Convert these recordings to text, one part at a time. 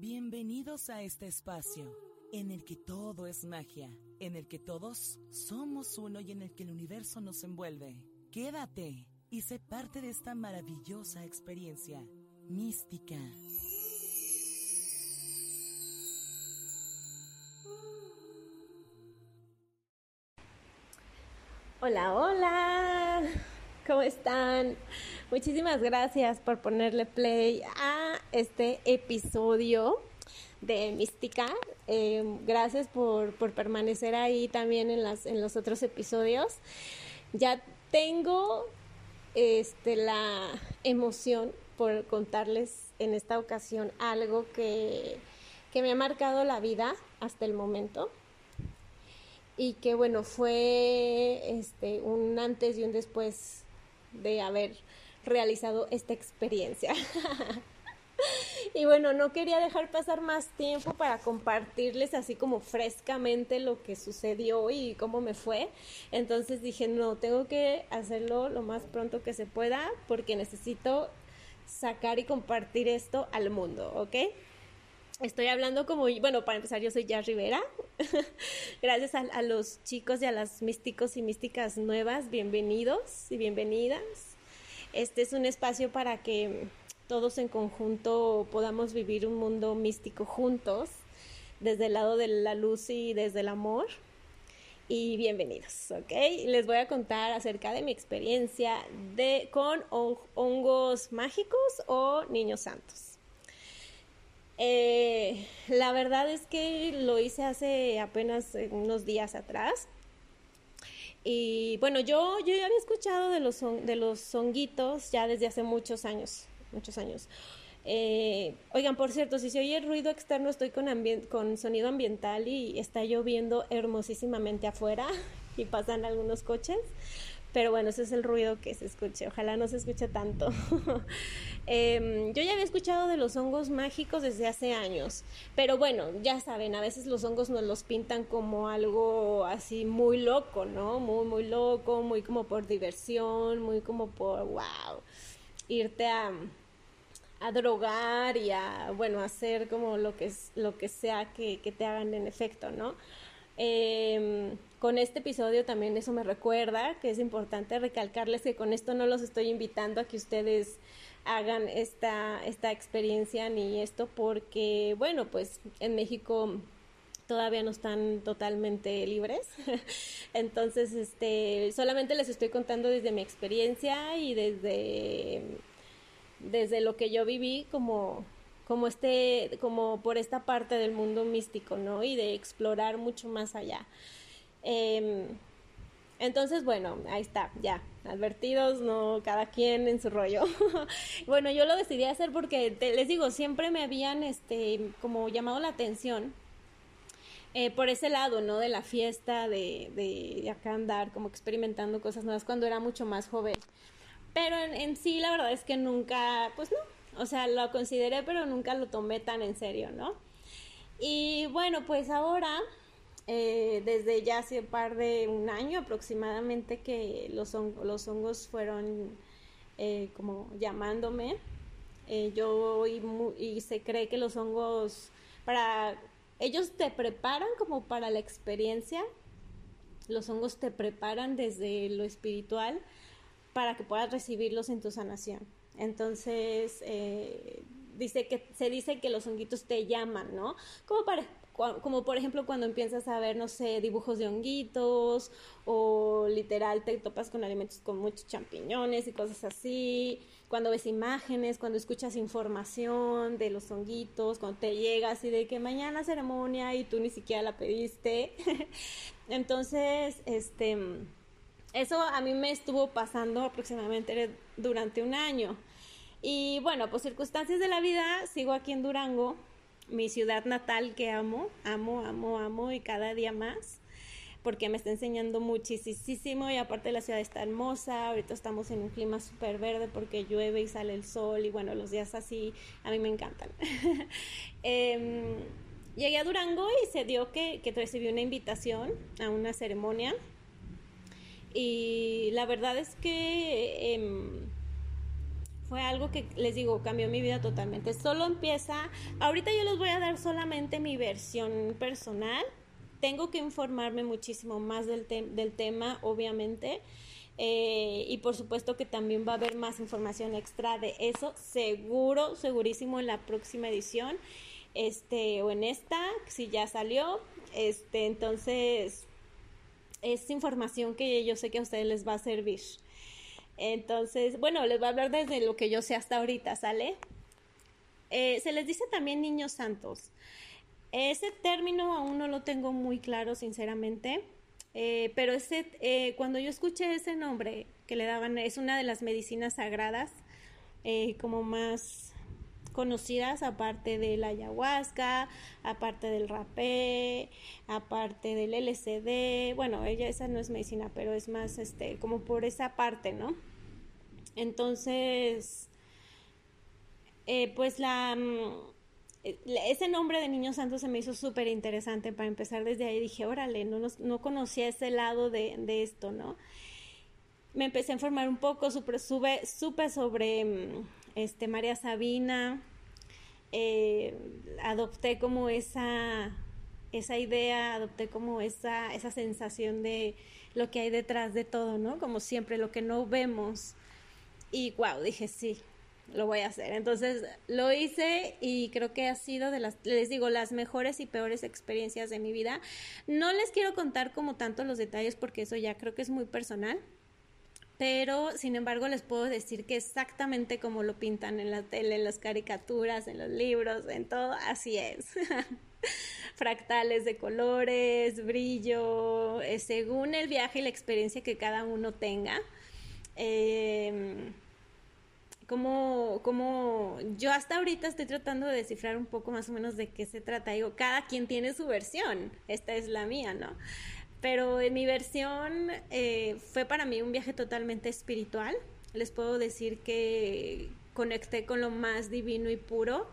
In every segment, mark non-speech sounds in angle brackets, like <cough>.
Bienvenidos a este espacio en el que todo es magia, en el que todos somos uno y en el que el universo nos envuelve. Quédate y sé parte de esta maravillosa experiencia mística. Hola, hola, ¿cómo están? Muchísimas gracias por ponerle play a este episodio de Mística. Eh, gracias por, por, permanecer ahí también en, las, en los otros episodios. Ya tengo este, la emoción por contarles en esta ocasión algo que, que me ha marcado la vida hasta el momento y que bueno fue este un antes y un después de haber realizado esta experiencia. <laughs> y bueno, no quería dejar pasar más tiempo para compartirles así como frescamente lo que sucedió y cómo me fue. Entonces dije, no, tengo que hacerlo lo más pronto que se pueda porque necesito sacar y compartir esto al mundo, ¿ok? Estoy hablando como, bueno, para empezar, yo soy Jazz Rivera. <laughs> Gracias a, los chicos y a las místicos y místicas nuevas, bienvenidos y bienvenidas. Este es un espacio para que todos en conjunto podamos vivir un mundo místico juntos, desde el lado de la luz y desde el amor. Y bienvenidos, ¿ok? Les voy a contar acerca de mi experiencia de, con hongos mágicos o niños santos. Eh, la verdad es que lo hice hace apenas unos días atrás. Y bueno, yo, yo ya había escuchado de los, de los honguitos ya desde hace muchos años, muchos años. Eh, oigan, por cierto, si se oye ruido externo, estoy con, con sonido ambiental y está lloviendo hermosísimamente afuera <laughs> y pasan algunos coches. Pero bueno, ese es el ruido que se escuche. Ojalá no se escuche tanto. <laughs> Em, yo ya había escuchado de los hongos mágicos desde hace años. Pero bueno, ya saben, a veces los hongos nos los pintan como algo así muy loco, ¿no? Muy, muy loco, muy como por diversión, muy como por, wow, irte a a drogar y a, bueno, hacer como lo que, lo que sea que, que te hagan en efecto, ¿no? Eh, con este episodio también eso me recuerda que es importante recalcarles que con esto no los estoy invitando a que ustedes hagan esta, esta experiencia ni esto porque, bueno, pues en México todavía no están totalmente libres. <laughs> Entonces, este, solamente les estoy contando desde mi experiencia y desde, desde lo que yo viví como, como este, como por esta parte del mundo místico, ¿no? Y de explorar mucho más allá. Em, entonces, bueno, ahí está, ya, advertidos, no cada quien en su rollo. <laughs> bueno, yo lo decidí hacer porque, les digo, siempre me habían, este, como llamado la atención eh, por ese lado, ¿no? De la fiesta, de, de, acá andar como experimentando cosas nuevas cuando era mucho más joven. Pero en, sí, la verdad es que nunca, pues no, o sea, lo consideré, pero nunca lo tomé tan en serio, ¿no? Y bueno, pues ahora eh, desde ya hace un par de un año aproximadamente que los, los hongos fueron eh, como llamándome. Eh, yo y, y, se cree que los hongos para ellos te preparan como para la experiencia. Los hongos te preparan desde lo espiritual para que puedas recibirlos en tu sanación. Entonces, dice que se dice que los honguitos te llaman, ¿no? Como para como por ejemplo cuando empiezas a ver, no sé, dibujos de honguitos o literal te topas con alimentos con muchos champiñones y cosas así, cuando ves imágenes, cuando escuchas información de los honguitos, cuando te llegas y de que mañana ceremonia y tú ni siquiera la pediste. <laughs> Entonces, este, eso a mí me estuvo pasando aproximadamente durante un año. Y bueno, pues circunstancias de la vida, sigo aquí en Durango, mi ciudad natal que amo, amo, amo, amo y cada día más porque me está enseñando muchísimo y aparte la ciudad está hermosa, ahorita estamos en un clima súper verde porque llueve y sale el sol y bueno, los días así a mí me encantan. <laughs> Em, llegué a Durango y se dio que, que recibí una invitación a una ceremonia y la verdad es que... Em, fue algo que les digo, cambió mi vida totalmente. Solo empieza, ahorita yo les voy a dar solamente mi versión personal. Tengo que informarme muchísimo más del, del tema, obviamente. Eh, y por supuesto que también va a haber más información extra de eso, seguro, segurísimo en la próxima edición, este, o en esta, si ya salió, este, entonces es información que yo sé que a ustedes les va a servir. Entonces, bueno, les voy a hablar desde lo que yo sé hasta ahorita, ¿sale? Eh, se les dice también niños santos. Ese término aún no lo tengo muy claro, sinceramente, eh, pero ese, eh, cuando yo escuché ese nombre que le daban, es una de las medicinas sagradas, como más conocidas, aparte de la ayahuasca, aparte del rapé, aparte del LCD, bueno, ella esa no es medicina, pero es más este como por esa parte, ¿no? Entonces, eh, pues la, mm, ese nombre de Niño Santo se me hizo súper interesante para empezar desde ahí. Dije, órale, no, no conocía ese lado de, esto, ¿no? Me empecé a informar un poco, supe sobre mm, este, María Sabina, eh, adopté como esa, esa idea, adopté como esa, esa sensación de lo que hay detrás de todo, ¿no? Como siempre, lo que no vemos y wow, dije, sí, lo voy a hacer. Entonces lo hice y creo que ha sido de las, les digo, las mejores y peores experiencias de mi vida. No les quiero contar como tanto los detalles porque eso ya creo que es muy personal. Pero, sin embargo, les puedo decir que exactamente como lo pintan en la tele, en las caricaturas, en los libros, en todo, así es. <laughs> Fractales de colores, brillo, eh, según el viaje y la experiencia que cada uno tenga. Eh, como, como yo hasta ahorita estoy tratando de descifrar un poco más o menos de qué se trata. Digo, cada quien tiene su versión, esta es la mía, ¿no? Pero en mi versión eh, fue para mí un viaje totalmente espiritual. Les puedo decir que conecté con lo más divino y puro.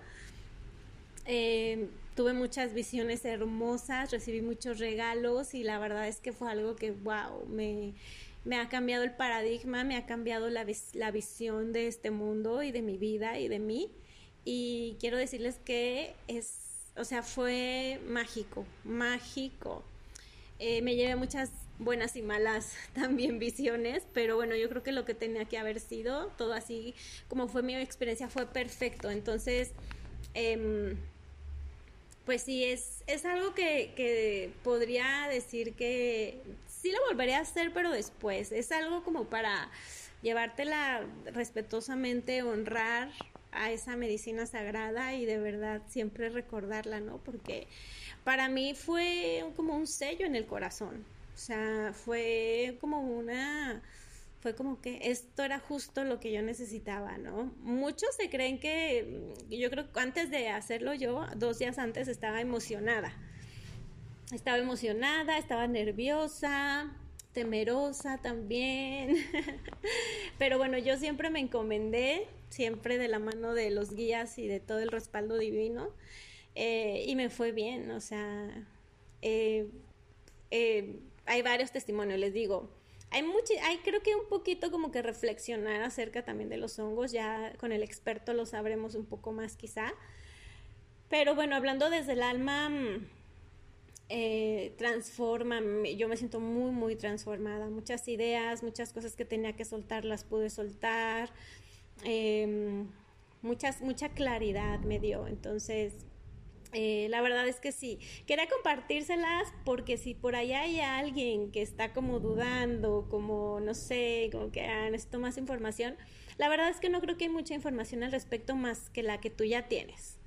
Eh, tuve muchas visiones hermosas, recibí muchos regalos y la verdad es que fue algo que, wow, me, me ha cambiado el paradigma, me ha cambiado la, la visión de este mundo y de mi vida y de mí. Y quiero decirles que es, o sea, fue mágico, mágico. Eh, me llevé muchas buenas y malas <laughs> también visiones, pero bueno, yo creo que lo que tenía que haber sido, todo así como fue mi experiencia, fue perfecto. Entonces, em, pues sí, es, es algo que, que podría decir que sí lo volveré a hacer, pero después. Es algo como para llevártela respetuosamente, honrar a esa medicina sagrada y de verdad siempre recordarla, ¿no? Porque para mí fue como un sello en el corazón. O sea, fue como una fue como que esto era justo lo que yo necesitaba, ¿no? Muchos se creen que, yo creo que antes de hacerlo yo, dos días antes estaba emocionada estaba emocionada, estaba nerviosa, temerosa también. <laughs> Pero bueno, yo siempre me encomendé, siempre de la mano de los guías y de todo el respaldo divino. Eh, y me fue bien, o sea, eh, eh, hay varios testimonios, les digo. Hay, mucho, hay creo que un poquito como que reflexionar acerca también de los hongos, ya con el experto lo sabremos un poco más quizá. Pero bueno, hablando desde el alma, mm, eh, transforma, yo me siento muy, muy transformada. Muchas ideas, muchas cosas que tenía que soltar, las pude soltar. Em, muchas, mucha claridad me dio. Entonces, eh, la verdad es que sí. Quería compartírselas porque si por allá hay alguien que está como dudando, como no sé, como que ah, necesito más información, la verdad es que no creo que hay mucha información al respecto más que la que tú ya tienes.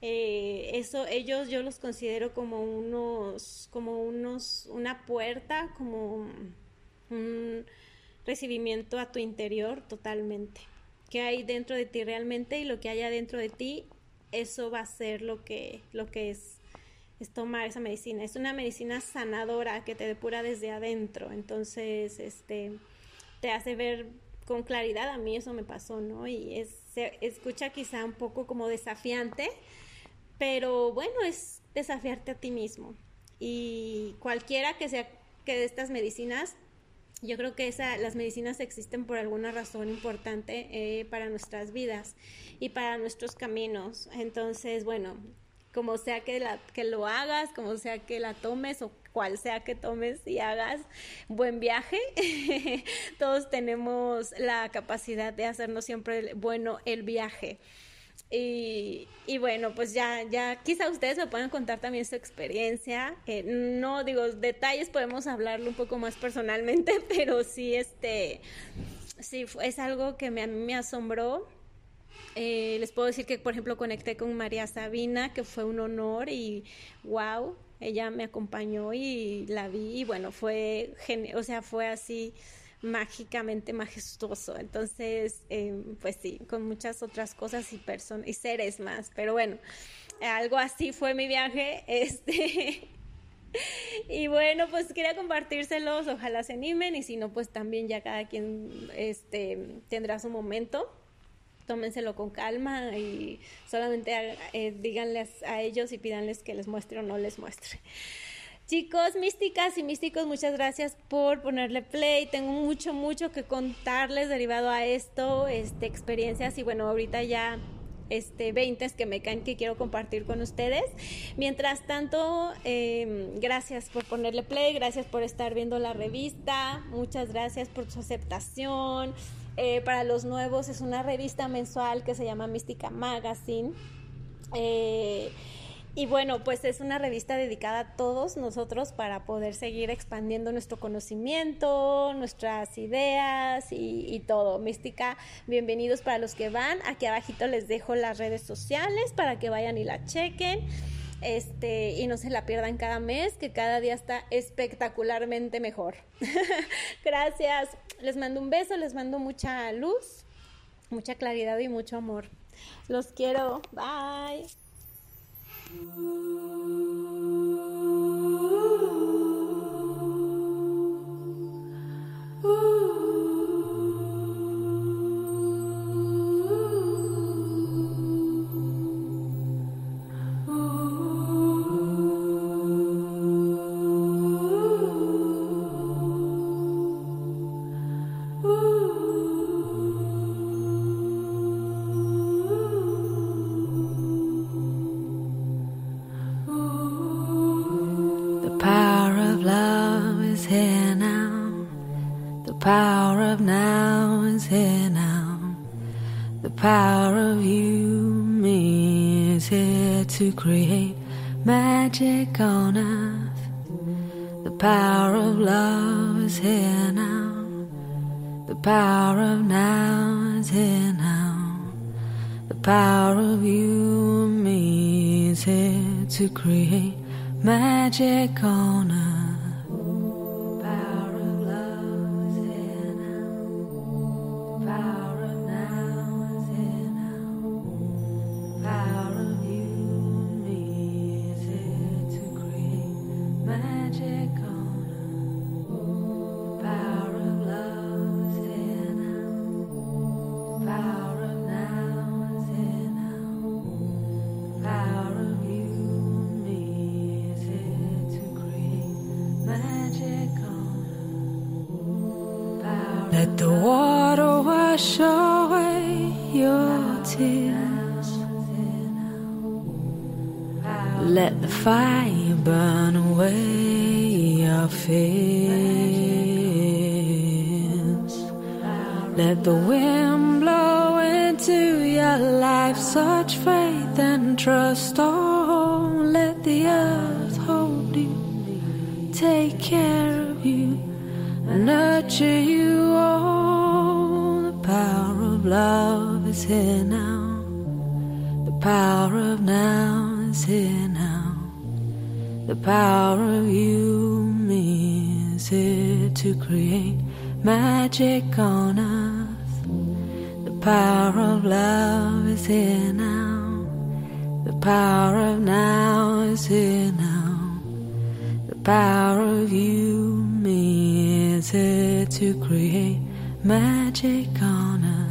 Eh, eso ellos yo los considero como unos como unos una puerta como un recibimiento a tu interior totalmente que hay dentro de ti realmente y lo que haya dentro de ti eso va a ser lo que lo que es tomar esa medicina. Es una medicina sanadora que te depura desde adentro. Entonces este te hace ver con claridad. A mí eso me pasó no y se escucha quizá un poco como desafiante pero bueno, es desafiarte a ti mismo. Y cualquiera que sea que de estas medicinas yo creo que esa, las medicinas existen por alguna razón importante eh, para nuestras vidas y para nuestros caminos. Entonces, bueno, como sea que, la, que lo hagas, como sea que la tomes o cual sea que tomes y hagas buen viaje, <laughs> todos tenemos la capacidad de hacernos siempre bueno el viaje. Y, y, bueno, pues ya, ya quizá ustedes me puedan contar también su experiencia. Eh, no digo detalles, podemos hablarlo un poco más personalmente, <laughs> pero sí, este, sí, es algo que me, a mí me asombró. Eh, les puedo decir que, por ejemplo, conecté con María Sabina, que fue un honor y wow, ella me acompañó y la vi y bueno, fue, o sea, fue así mágicamente majestuoso. Entonces, em, pues sí, con muchas otras cosas y personas y seres más. Pero bueno, algo así fue mi viaje. <laughs> Este. y bueno, pues quería compartírselos, ojalá se animen y si no, pues también ya cada quien este, tendrá su momento. Tómenselo con calma y solamente eh, díganles a ellos y pídanles que les muestre o no les muestre. Chicos, místicas y místicos, muchas gracias por ponerle play. Tengo mucho, mucho que contarles derivado a esto, este, experiencias y bueno, ahorita ya este, 20 que me caen que quiero compartir con ustedes. Mientras tanto, em, gracias por ponerle play, gracias por estar viendo la revista, muchas gracias por su aceptación. Eh, para los nuevos es una revista mensual que se llama Mística Magazine. Eh, y bueno, pues es una revista dedicada a todos nosotros para poder seguir expandiendo nuestro conocimiento, nuestras ideas y, todo. Mística, bienvenidos para los que van. Aquí abajito les dejo las redes sociales para que vayan y la chequen. Este, y no se la pierdan cada mes, que cada día está espectacularmente mejor. <laughs> Gracias. Les mando un beso, les mando mucha luz, mucha claridad y mucho amor. Los quiero. Bye. Ooh. Create magic on earth. The power of love is here now. The power of now is here now. The power of you me is here to create magic on earth. Let the water wash away your tears. Let the fire burn away your fears. Let the wind blow into your life such faith and trust. Oh, let the earth hold you, take care of you, nurture you of love is here now. The power of now is here now. The power of you, me, is here to create magic on earth. The power of love is here now. The power of now is here now. The power of you, me, is here to create magic on earth.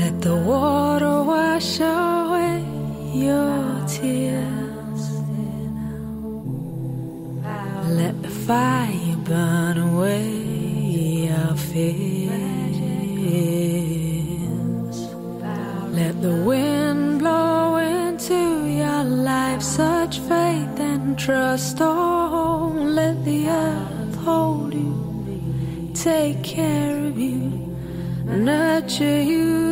Let the water wash away your tears. Let the fire burn away your fears. Let the wind blow into your life such faith and trust. Oh, let the earth take care of you, nurture you.